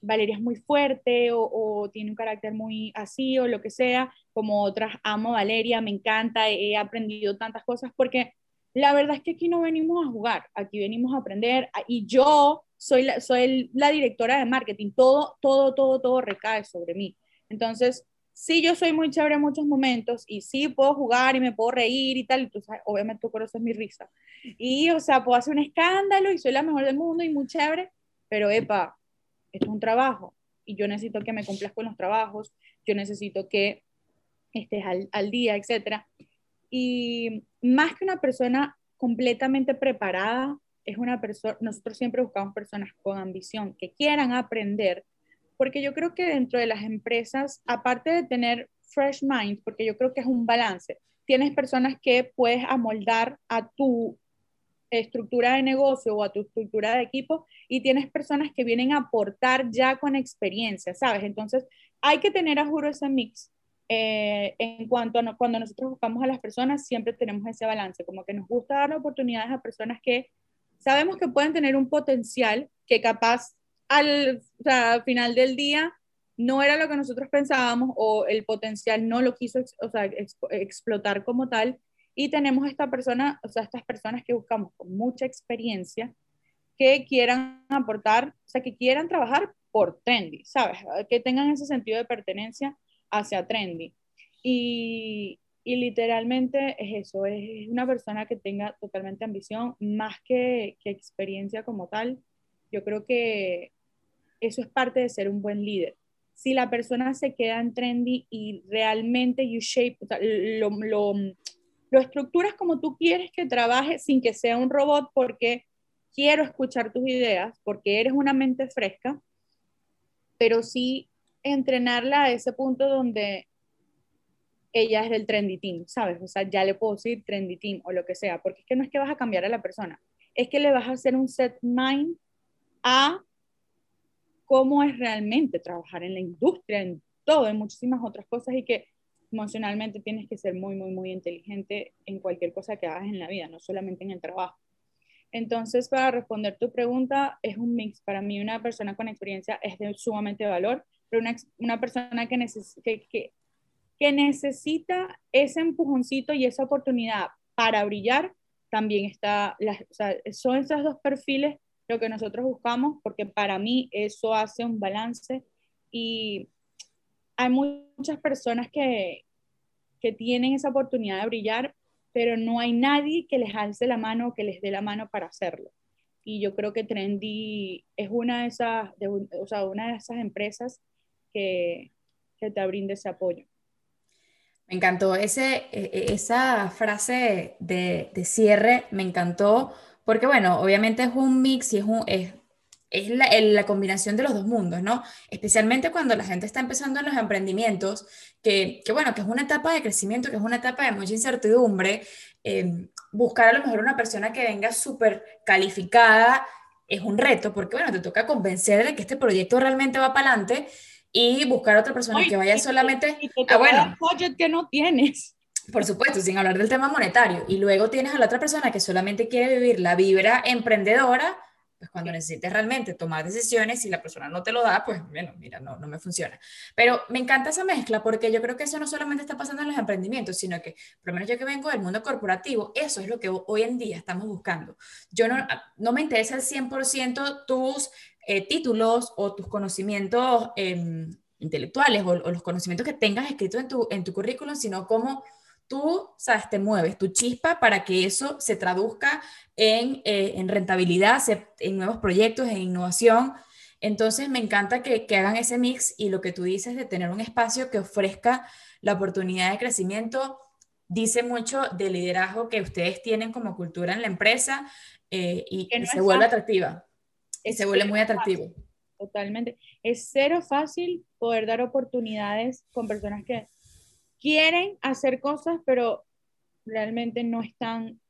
Valeria es muy fuerte o, tiene un carácter muy así o lo que sea, como otras, amo Valeria, me encanta, he aprendido tantas cosas porque la verdad es que aquí no venimos a jugar, aquí venimos a aprender y yo soy la, soy la directora de marketing, todo, todo, todo, todo recae sobre mí. Entonces, sí, yo soy muy chévere en muchos momentos y sí puedo jugar y me puedo reír y tal, y tú sabes, obviamente tú conoces mi risa. Y, o sea, puedo hacer un escándalo y soy la mejor del mundo y muy chévere, pero, epa, esto es un trabajo y yo necesito que me cumplas con los trabajos, yo necesito que estés al, al día, etc. Y más que una persona completamente preparada, es una persona, nosotros siempre buscamos personas con ambición, que quieran aprender, porque yo creo que dentro de las empresas, aparte de tener fresh mind, porque yo creo que es un balance, tienes personas que puedes amoldar a tu estructura de negocio o a tu estructura de equipo y tienes personas que vienen a aportar ya con experiencia, ¿sabes? Entonces, hay que tener a juro ese mix. Eh, en cuanto a no, cuando nosotros buscamos a las personas, siempre tenemos ese balance, como que nos gusta dar oportunidades a personas que sabemos que pueden tener un potencial que capaz al, o sea, al final del día no era lo que nosotros pensábamos o el potencial no lo quiso o sea, explotar como tal. Y tenemos esta persona, o sea, estas personas que buscamos con mucha experiencia que quieran aportar, o sea, que quieran trabajar por Trendy, ¿sabes? Que tengan ese sentido de pertenencia hacia Trendy. Y, y literalmente es eso, es una persona que tenga totalmente ambición, más que, que experiencia como tal. Yo creo que eso es parte de ser un buen líder. Si la persona se queda en trendy y realmente you shape, lo, lo estructuras como tú quieres que trabaje sin que sea un robot porque quiero escuchar tus ideas, porque eres una mente fresca, pero sí entrenarla a ese punto donde ella es del trendy team, ¿sabes? O sea, ya le puedo decir trendy team o lo que sea, porque es que no es que vas a cambiar a la persona, es que le vas a hacer un set mind a cómo es realmente trabajar en la industria, en todo, en muchísimas otras cosas y que emocionalmente tienes que ser muy, muy, muy inteligente en cualquier cosa que hagas en la vida, no solamente en el trabajo. Entonces, para responder tu pregunta, es un mix. Para mí, una persona con experiencia es de sumamente valor, pero una, una persona que, que, que, que necesita ese empujoncito y esa oportunidad para brillar, también está, la, son esos dos perfiles lo que nosotros buscamos, porque para mí eso hace un balance y hay muchas personas que, que tienen esa oportunidad de brillar, pero no hay nadie que les alce la mano o que les dé la mano para hacerlo. Y yo creo que Trendy es una de esas, o sea, una de esas empresas que, que te brinda ese apoyo. Me encantó ese, e, e, esa frase de, de, cierre, me encantó porque bueno, obviamente es un mix y es, un, es, es la, la, combinación de los dos mundos, ¿no? Especialmente cuando la gente está empezando en los emprendimientos, que, que bueno, que es una etapa de crecimiento, que es una etapa de mucha incertidumbre, eh, buscar a lo mejor una persona que venga súper calificada es un reto, porque bueno, te toca convencer de que este proyecto realmente va para adelante y buscar a otra persona Ay, que vaya solamente... Y ah, bueno, que no tienes. Por supuesto, sin hablar del tema monetario. Y luego tienes a la otra persona que solamente quiere vivir la vibra emprendedora, pues cuando necesites realmente tomar decisiones, si la persona no te lo da, pues bueno, mira, no, no me funciona. Pero me encanta esa mezcla porque yo creo que eso no solamente está pasando en los emprendimientos, sino que, por lo menos yo que vengo del mundo corporativo, eso es lo que hoy en día estamos buscando. Yo no, no me interesa el 100% tus eh, títulos o tus conocimientos em, intelectuales o, o, los conocimientos que tengas escritos en tu, en tu currículum, sino cómo tú, sabes, te mueves, tu chispa para que eso se traduzca en, eh, en rentabilidad, en nuevos proyectos, en innovación. Entonces, me encanta que, que, hagan ese mix y lo que tú dices de tener un espacio que ofrezca la oportunidad de crecimiento, dice mucho del liderazgo que ustedes tienen como cultura en la empresa eh, y, se vuelve atractiva. Y se vuelve muy atractivo. Totalmente. Es cero fácil poder dar oportunidades con personas que quieren hacer cosas, pero realmente no están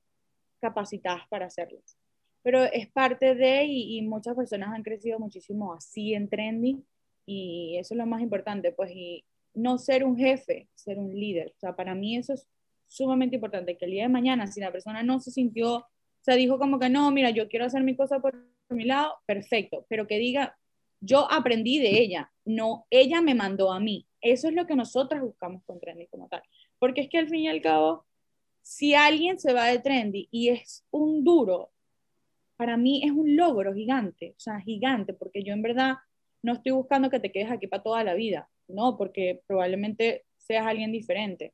capacitadas para hacerlas. Pero es parte de, y, muchas personas han crecido muchísimo así en trending, y eso es lo más importante, pues, y no ser un jefe, ser un líder. O sea, para mí eso es sumamente importante, que el día de mañana, si la persona no se sintió, o sea, dijo como que no, mira, yo quiero hacer mi cosa por mi lado, perfecto, pero que diga, yo aprendí de ella, no, ella me mandó a mí. Eso es lo que nosotras buscamos con Trendy como tal. Porque es que al fin y al cabo, si alguien se va de Trendy y es un duro, para mí es un logro gigante, o sea, gigante, porque yo en verdad no estoy buscando que te quedes aquí para toda la vida, no, porque probablemente seas alguien diferente,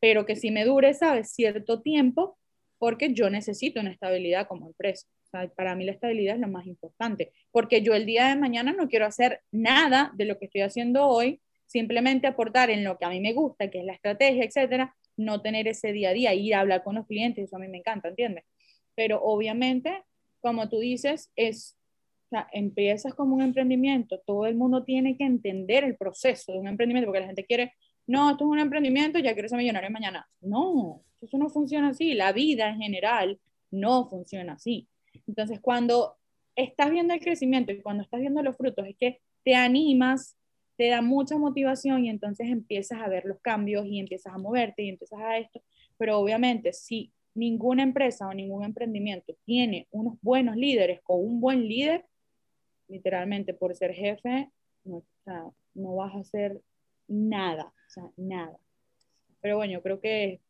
pero que si me dure, ¿sabes? Cierto tiempo, porque yo necesito una estabilidad como empresa para mí la estabilidad es lo más importante, porque yo el día de mañana no quiero hacer nada de lo que estoy haciendo hoy, simplemente aportar en lo que a mí me gusta, que es la estrategia, etcétera, no tener ese día a día, ir a hablar con los clientes, eso a mí me encanta, ¿entiendes? Pero obviamente, como tú dices, es, o sea, empiezas como un emprendimiento, todo el mundo tiene que entender el proceso de un emprendimiento, porque la gente quiere, no, esto es un emprendimiento, ya quiero ser millonario mañana. No, eso no funciona así, la vida en general no funciona así. Entonces, cuando estás viendo el crecimiento y cuando estás viendo los frutos, es que te animas, te da mucha motivación y entonces empiezas a ver los cambios y empiezas a moverte y empiezas a esto. Pero obviamente, si ninguna empresa o ningún emprendimiento tiene unos buenos líderes o un buen líder, literalmente por ser jefe, no, no vas a hacer nada, o sea, nada. Pero bueno, yo creo que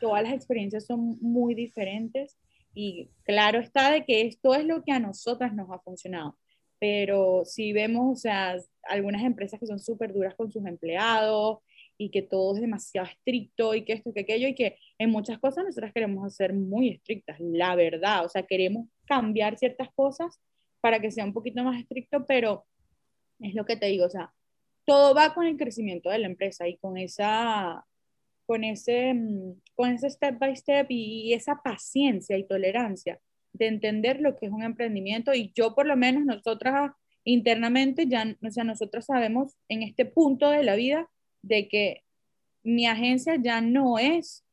todas las experiencias son muy diferentes y claro está de que esto es lo que a nosotras nos ha funcionado. Pero si vemos, o sea, algunas empresas que son súper duras con sus empleados y que todo es demasiado estricto y que esto, que aquello, y que en muchas cosas nosotras queremos ser muy estrictas, la verdad. O sea, queremos cambiar ciertas cosas para que sea un poquito más estricto, pero es lo que te digo, o sea, todo va con el crecimiento de la empresa y con esa con ese, mm, con ese step by step y esa paciencia y tolerancia de entender lo que es un emprendimiento y yo por lo menos nosotras internamente ya, o sea, nosotros sabemos en este punto de la vida de que mi agencia ya no es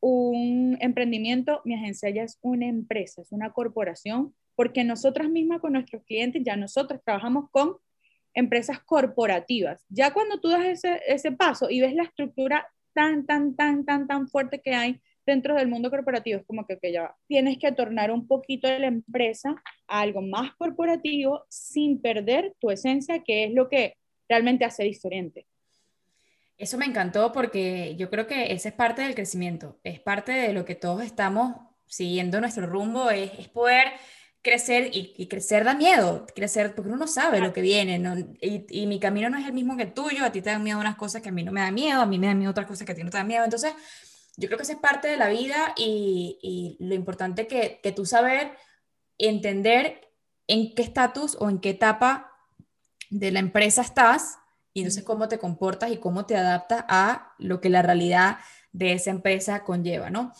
un emprendimiento, mi agencia ya es una empresa, es una corporación, porque nosotras mismas con nuestros clientes ya nosotros trabajamos con empresas corporativas. Ya cuando tú das ese, ese paso y ves la estructura tan, tan, tan, tan, tan fuerte que hay dentro del mundo corporativo. Es como que, que ya tienes que tornar un poquito de la empresa a algo más corporativo sin perder tu esencia, que es lo que realmente hace diferente. Eso me encantó porque yo creo que esa es parte del crecimiento, es parte de lo que todos estamos siguiendo nuestro rumbo, es, es poder crecer y, crecer da miedo, crecer porque uno no sabe lo que viene y, y, mi camino no es el mismo que el tuyo, a ti te dan miedo unas cosas que a mí no me dan miedo, a mí me dan miedo otras cosas que a ti no te dan miedo, entonces yo creo que eso es parte de la vida y, y lo importante que, que tú saber entender en qué estatus o en qué etapa de la empresa estás y entonces cómo te comportas y cómo te adaptas a lo que la realidad de esa empresa conlleva, ¿no?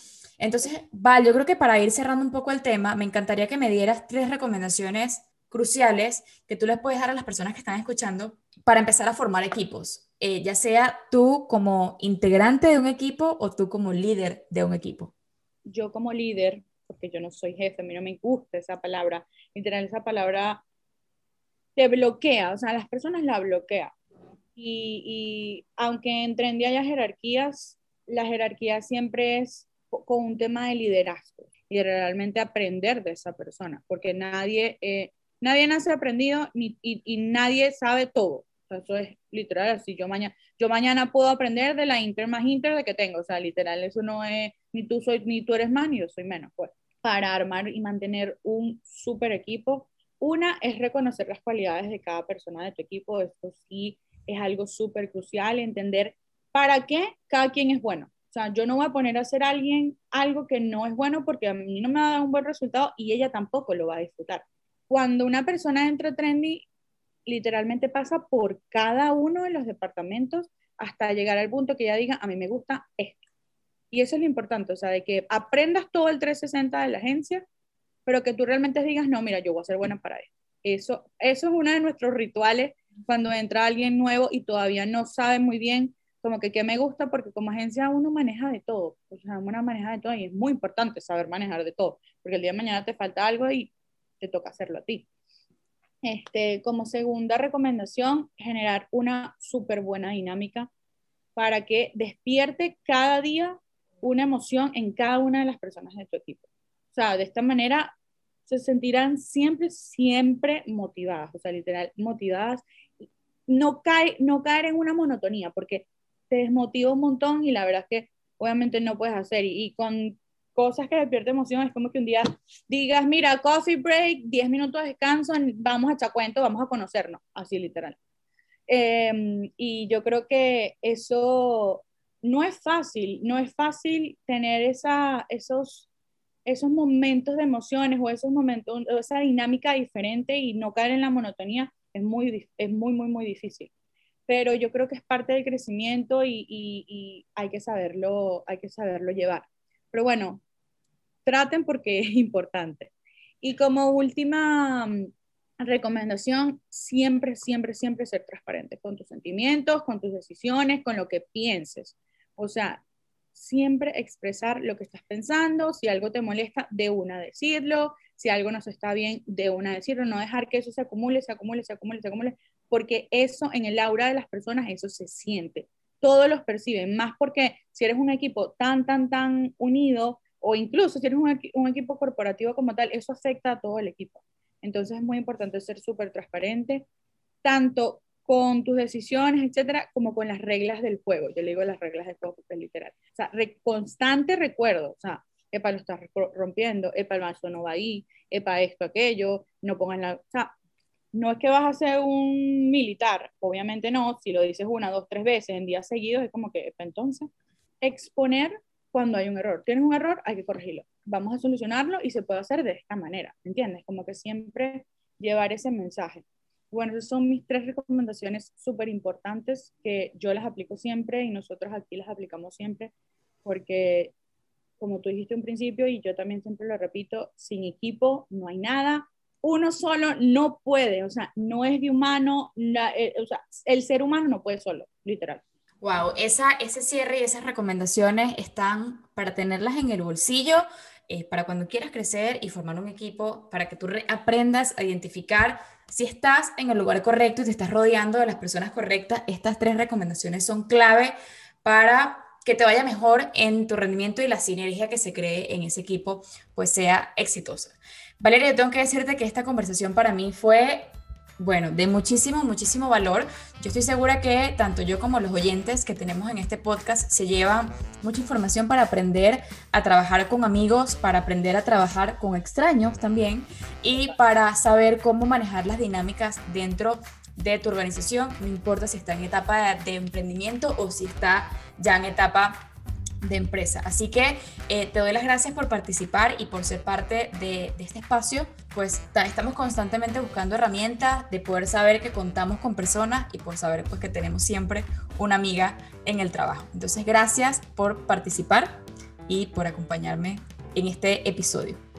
Entonces, Val, yo creo que para ir cerrando un poco el tema, me encantaría que me dieras tres recomendaciones cruciales que tú les puedes dar a las personas que están escuchando para empezar a formar equipos, eh, ya sea tú como integrante de un equipo o tú como líder de un equipo. Yo como líder, porque yo no soy jefe, a mí no me gusta esa palabra, literal esa palabra te bloquea, o sea, las personas la bloquea. Y, y aunque en día haya jerarquías, la jerarquía siempre es con un tema de liderazgo. y realmente aprender de esa persona, porque nadie, eh, nadie nace aprendido ni, y, nadie sabe todo. eso es literal, así yo mañana, yo mañana puedo aprender de la Inter más Inter de que tengo, o sea, literal, eso no es, ni tú, soy, ni tú eres más, ni yo soy menos, pues, para armar y mantener un súper equipo. Una es reconocer las cualidades de cada persona de tu equipo, esto sí es algo súper crucial, entender para qué cada quien es bueno. O sea, yo no voy a poner a hacer a alguien algo que no es bueno porque a mí no me va a un buen resultado y ella tampoco lo va a disfrutar. Cuando una persona entra Trendy, literalmente pasa por cada uno de los departamentos hasta llegar al punto que ella diga, a mí me gusta esto. Y eso es lo importante, o sea, de que aprendas todo el 360 de la agencia, pero que tú realmente digas, no, mira, yo voy a ser buena para esto. Eso, eso es uno de nuestros rituales cuando entra alguien nuevo y todavía no sabe muy bien como que qué me gusta, porque como agencia uno maneja de todo, o sea, uno maneja de todo y es muy importante saber manejar de todo, porque el día de mañana te falta algo y te toca hacerlo a ti. Este, como segunda recomendación, generar una súper buena dinámica para que despierte cada día una emoción en cada una de las personas de tu equipo. O sea, de esta manera se sentirán siempre, siempre motivadas, o sea, literal, motivadas. No, cae, no caer en una monotonía, porque te desmotiva un montón y la verdad es que obviamente no puedes hacer. Y, con cosas que despierten emoción es como que un día digas, mira, coffee break, 10 minutos de descanso, vamos a echar cuento, vamos a conocernos, así literal. Em, y yo creo que eso no es fácil, no es fácil tener esa, esos, esos momentos de emociones o esos momentos, esa dinámica diferente y no caer en la monotonía, es muy, es muy, muy, muy difícil pero yo creo que es parte del crecimiento y, hay, que saberlo, hay que saberlo llevar. Pero bueno, traten porque es importante. Y como última mm, recomendación, siempre, siempre, siempre ser transparente con tus sentimientos, con tus decisiones, con lo que pienses. O sea, siempre expresar lo que estás pensando, si algo te molesta, de una decirlo, si algo no está bien, de una decirlo, no dejar que eso se acumule, se acumule, se acumule, se acumule, porque eso en el aura de las personas, eso se siente. Todos los perciben, más porque si eres un equipo tan, tan, tan unido, o incluso si eres un, equipo corporativo como tal, eso afecta a todo el equipo. Entonces es muy importante ser súper transparente, tanto con tus decisiones, etcétera, como con las reglas del juego. Yo le digo las reglas del juego porque es literal. O sea, constante recuerdo, o sea, epa, lo estás rompiendo, epa, el vaso no va ahí, epa, esto, aquello, no pongas la... O sea, no es que vas a ser un militar, obviamente no, si lo dices una, dos, tres veces en días seguidos, es como que entonces exponer cuando hay un error. Tienes un error, hay que corregirlo. Vamos a solucionarlo y se puede hacer de esta manera, ¿entiendes? Como que siempre llevar ese mensaje. Bueno, son mis tres recomendaciones súper importantes que yo las aplico siempre y nosotros aquí las aplicamos siempre porque, como tú dijiste un principio y yo también siempre lo repito, sin equipo no hay nada, uno solo no puede, o sea, no es de humano, eh, o sea, el ser humano no puede solo, literal. Wow, esa, ese cierre y esas recomendaciones están para tenerlas en el bolsillo, eh, para cuando quieras crecer y formar un equipo, para que tú aprendas a identificar si estás en el lugar correcto y te estás rodeando de las personas correctas. Estas tres recomendaciones son clave para que te vaya mejor en tu rendimiento y la sinergia que se cree en ese equipo pues sea exitosa. Valeria, tengo que decirte que esta conversación para mí fue, bueno, de muchísimo, muchísimo valor. Yo estoy segura que tanto yo como los oyentes que tenemos en este podcast se llevan mucha información para aprender a trabajar con amigos, para aprender a trabajar con extraños también y para saber cómo manejar las dinámicas dentro de tu organización, no importa si está en etapa de emprendimiento o si está ya en etapa de empresa. Así que eh, te doy las gracias por participar y por ser parte de, este espacio. Pues estamos constantemente buscando herramientas de poder saber que contamos con personas y por saber pues que tenemos siempre una amiga en el trabajo. Entonces gracias por participar y por acompañarme en este episodio.